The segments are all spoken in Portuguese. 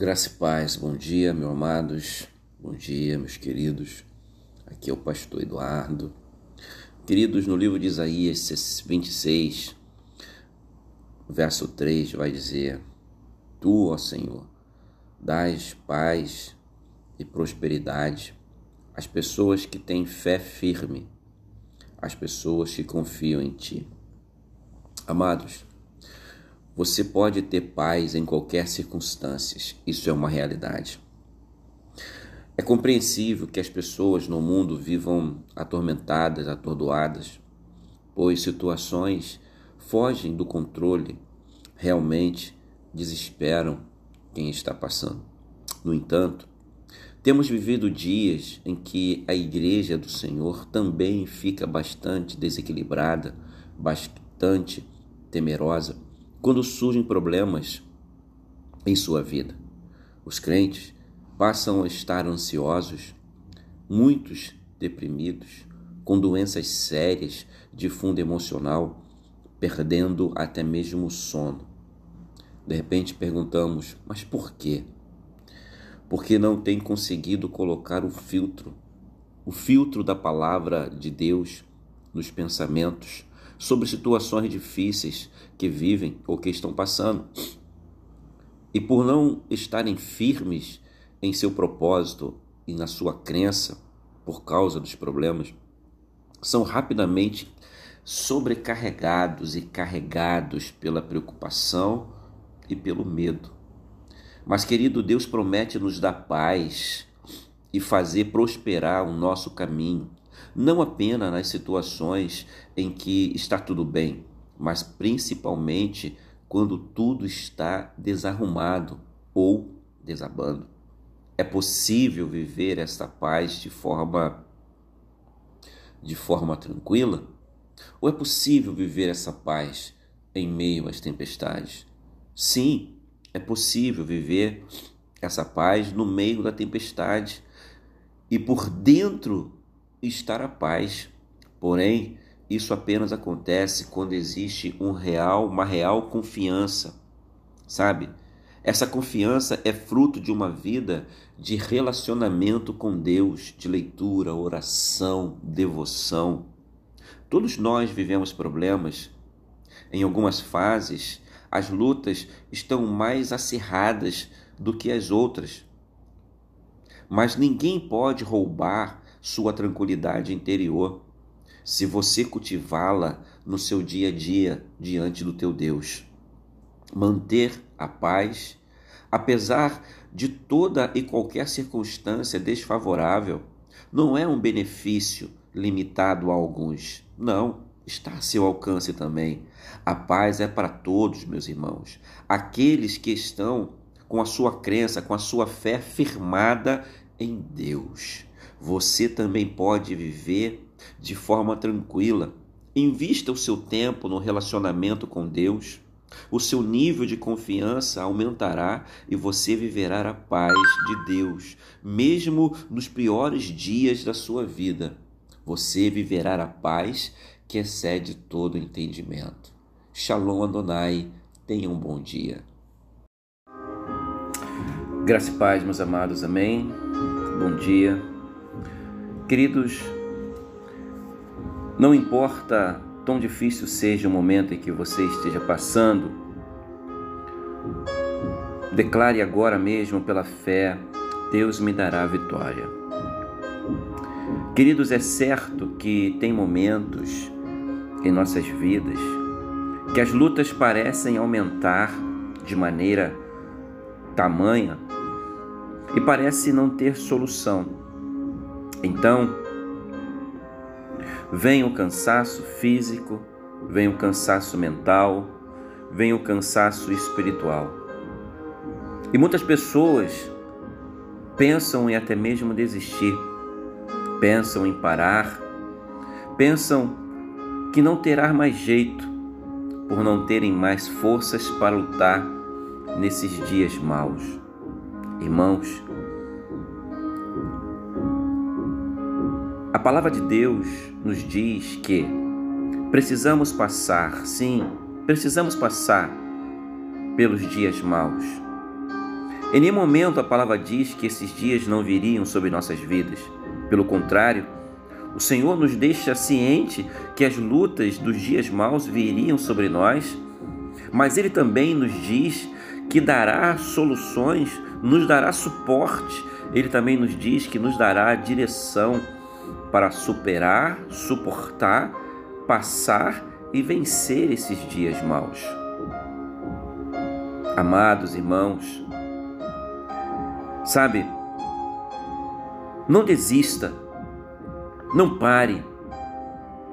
Graça e paz, bom dia, meus amados, bom dia, meus queridos. Aqui é o pastor Eduardo. Queridos, no livro de Isaías 26, verso 3, vai dizer: Tu, ó Senhor, dás paz e prosperidade às pessoas que têm fé firme, às pessoas que confiam em Ti. Amados, você pode ter paz em qualquer circunstância, isso é uma realidade. É compreensível que as pessoas no mundo vivam atormentadas, atordoadas, pois situações fogem do controle, realmente desesperam quem está passando. No entanto, temos vivido dias em que a igreja do Senhor também fica bastante desequilibrada, bastante temerosa quando surgem problemas em sua vida. Os crentes passam a estar ansiosos, muitos deprimidos, com doenças sérias de fundo emocional, perdendo até mesmo o sono. De repente perguntamos: mas por quê? Porque não tem conseguido colocar o filtro, o filtro da palavra de Deus nos pensamentos sobre situações difíceis que vivem ou que estão passando. E por não estarem firmes em seu propósito e na sua crença por causa dos problemas, são rapidamente sobrecarregados e carregados pela preocupação e pelo medo. Mas, querido, Deus promete nos dar paz e fazer prosperar o nosso caminho não apenas nas situações em que está tudo bem, mas principalmente quando tudo está desarrumado ou desabando. É possível viver esta paz de forma de forma tranquila? Ou é possível viver essa paz em meio às tempestades? Sim, é possível viver essa paz no meio da tempestade e por dentro estar a paz. Porém, isso apenas acontece quando existe um real, uma real confiança, sabe? Essa confiança é fruto de uma vida de relacionamento com Deus, de leitura, oração, devoção. Todos nós vivemos problemas. Em algumas fases, as lutas estão mais acirradas do que as outras. Mas ninguém pode roubar sua tranquilidade interior, se você cultivá-la no seu dia a dia diante do teu Deus. Manter a paz, apesar de toda e qualquer circunstância desfavorável, não é um benefício limitado a alguns. Não, está a seu alcance também. A paz é para todos, meus irmãos. Aqueles que estão com a sua crença, com a sua fé firmada em Deus você também pode viver de forma tranquila. Invista o seu tempo no relacionamento com Deus. O seu nível de confiança aumentará e você viverá a paz de Deus, mesmo nos piores dias da sua vida. Você viverá a paz que excede todo entendimento. Shalom Adonai, tenha um bom dia. Graça e paz, meus amados, amém. Bom dia. Queridos, não importa tão difícil seja o momento em que você esteja passando, declare agora mesmo pela fé: Deus me dará a vitória. Queridos, é certo que tem momentos em nossas vidas que as lutas parecem aumentar de maneira tamanha e parece não ter solução. Então, vem o cansaço físico, vem o cansaço mental, vem o cansaço espiritual. E muitas pessoas pensam em até mesmo desistir, pensam em parar, pensam que não terá mais jeito por não terem mais forças para lutar nesses dias maus. Irmãos, A palavra de Deus nos diz que precisamos passar, sim, precisamos passar pelos dias maus. Em nenhum momento a palavra diz que esses dias não viriam sobre nossas vidas. Pelo contrário, o Senhor nos deixa ciente que as lutas dos dias maus viriam sobre nós, mas Ele também nos diz que dará soluções, nos dará suporte. Ele também nos diz que nos dará direção para superar, suportar, passar e vencer esses dias maus. Amados irmãos, Sabe? Não desista. Não pare.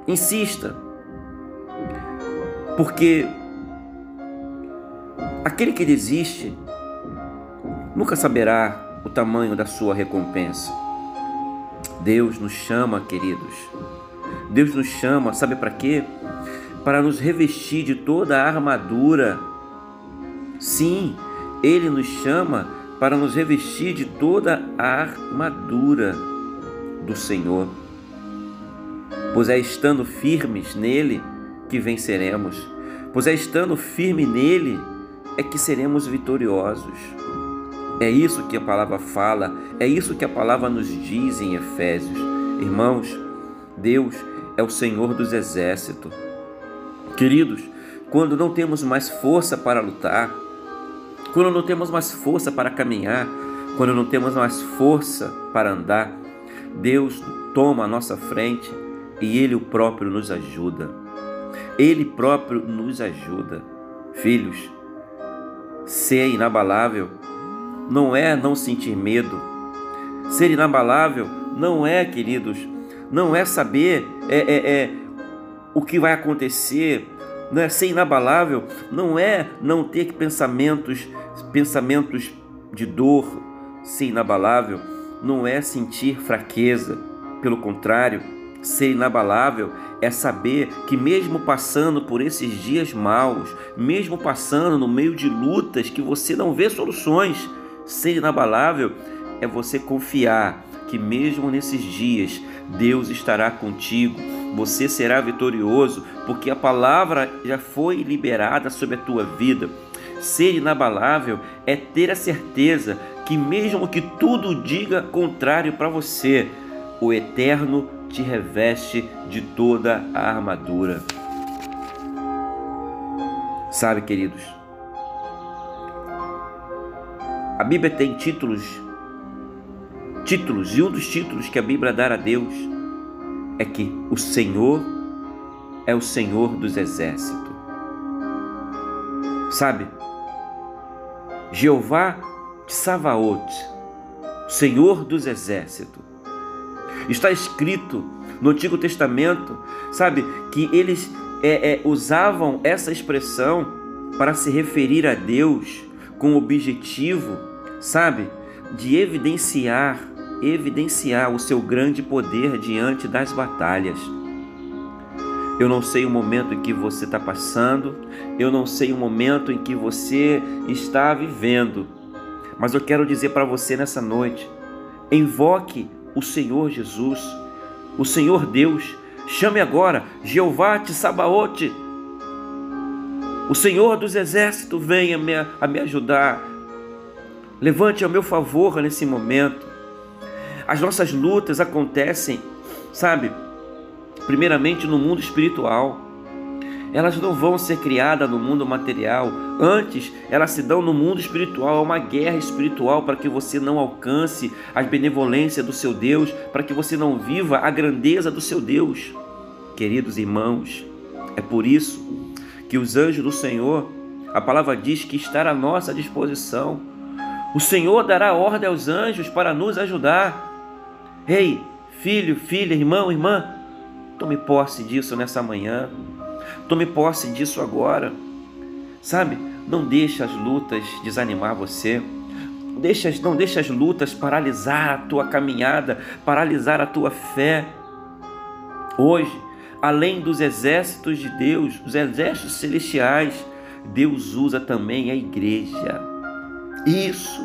Insista. Porque aquele que desiste nunca saberá o tamanho da sua recompensa. Deus nos chama, queridos. Deus nos chama, sabe para quê? Para nos revestir de toda a armadura. Sim, Ele nos chama para nos revestir de toda a armadura do Senhor. Pois é estando firmes nele que venceremos, pois é estando firme nele é que seremos vitoriosos. É isso que a palavra fala, é isso que a palavra nos diz em Efésios. Irmãos, Deus é o Senhor dos exércitos. Queridos, quando não temos mais força para lutar, quando não temos mais força para caminhar, quando não temos mais força para andar, Deus toma a nossa frente e Ele o próprio nos ajuda. Ele próprio nos ajuda. Filhos, ser inabalável não é não sentir medo. Ser inabalável não é, queridos, não é saber é, é, é o que vai acontecer. Não é ser inabalável, não é não ter pensamentos pensamentos de dor, ser inabalável, não é sentir fraqueza. Pelo contrário, ser inabalável é saber que, mesmo passando por esses dias maus, mesmo passando no meio de lutas que você não vê soluções, ser inabalável é você confiar que, mesmo nesses dias, Deus estará contigo, você será vitorioso, porque a palavra já foi liberada sobre a tua vida. Ser inabalável é ter a certeza que, mesmo que tudo diga contrário para você, o Eterno te reveste de toda a armadura. Sabe, queridos, a Bíblia tem títulos, títulos, e um dos títulos que a Bíblia dá a Deus é que o Senhor é o Senhor dos exércitos. Sabe, Jeová de Savaot, Senhor dos exércitos. Está escrito no Antigo Testamento, sabe, que eles é, é, usavam essa expressão para se referir a Deus com o objetivo, sabe, de evidenciar, evidenciar o seu grande poder diante das batalhas. Eu não sei o momento em que você está passando, eu não sei o momento em que você está vivendo, mas eu quero dizer para você nessa noite: invoque o Senhor Jesus, o Senhor Deus, chame agora Jeová Sabaote, o Senhor dos exércitos, venha me, a me ajudar. Levante ao meu favor nesse momento. As nossas lutas acontecem, sabe? primeiramente no mundo espiritual. Elas não vão ser criadas no mundo material, antes elas se dão no mundo espiritual. É uma guerra espiritual para que você não alcance a benevolência do seu Deus, para que você não viva a grandeza do seu Deus. Queridos irmãos, é por isso que os anjos do Senhor, a palavra diz que está à nossa disposição. O Senhor dará ordem aos anjos para nos ajudar. Ei, filho, filha, irmão, irmã, Tome posse disso nessa manhã. Tome posse disso agora. Sabe? Não deixe as lutas desanimar você. Deixa, não deixe as lutas paralisar a tua caminhada, paralisar a tua fé. Hoje, além dos exércitos de Deus, os exércitos celestiais, Deus usa também a igreja. Isso,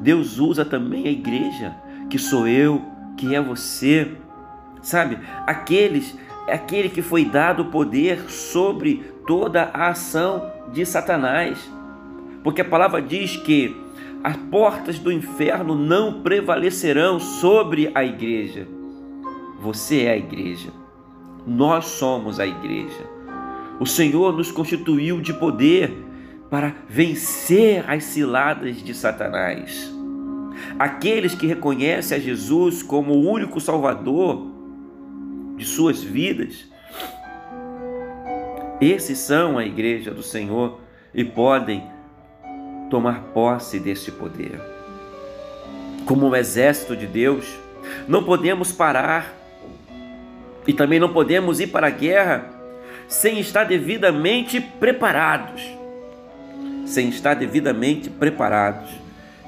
Deus usa também a igreja, que sou eu, que é você sabe? Aqueles, aquele que foi dado poder sobre toda a ação de Satanás. Porque a palavra diz que as portas do inferno não prevalecerão sobre a igreja. Você é a igreja. Nós somos a igreja. O Senhor nos constituiu de poder para vencer as ciladas de Satanás. Aqueles que reconhecem a Jesus como o único Salvador de suas vidas, esses são a igreja do Senhor e podem tomar posse deste poder. Como um exército de Deus, não podemos parar e também não podemos ir para a guerra sem estar devidamente preparados. Sem estar devidamente preparados.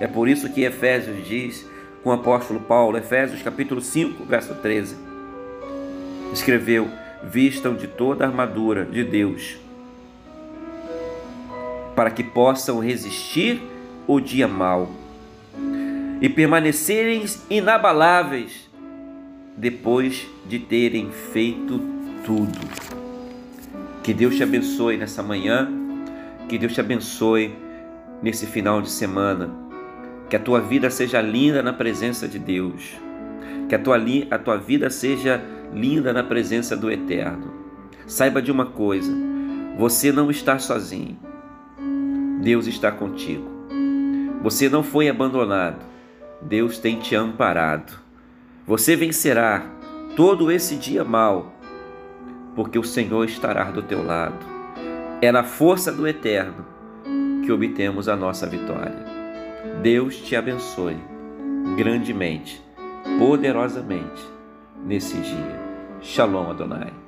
É por isso que Efésios diz com o apóstolo Paulo, Efésios capítulo 5, verso 13, escreveu: Vistam de toda a armadura de Deus para que possam resistir o dia mau e permanecerem inabaláveis depois de terem feito tudo. Que Deus te abençoe nessa manhã, que Deus te abençoe nesse final de semana, que a tua vida seja linda na presença de Deus, que a tua, a tua vida seja linda na presença do Eterno. Saiba de uma coisa: você não está sozinho. Deus está contigo. Você não foi abandonado. Deus tem te amparado. Você vencerá todo esse dia mal, porque o Senhor estará do teu lado. É na força do Eterno que obtemos a nossa vitória. Deus te abençoe grandemente, poderosamente nesse dia. Shalom Adonai.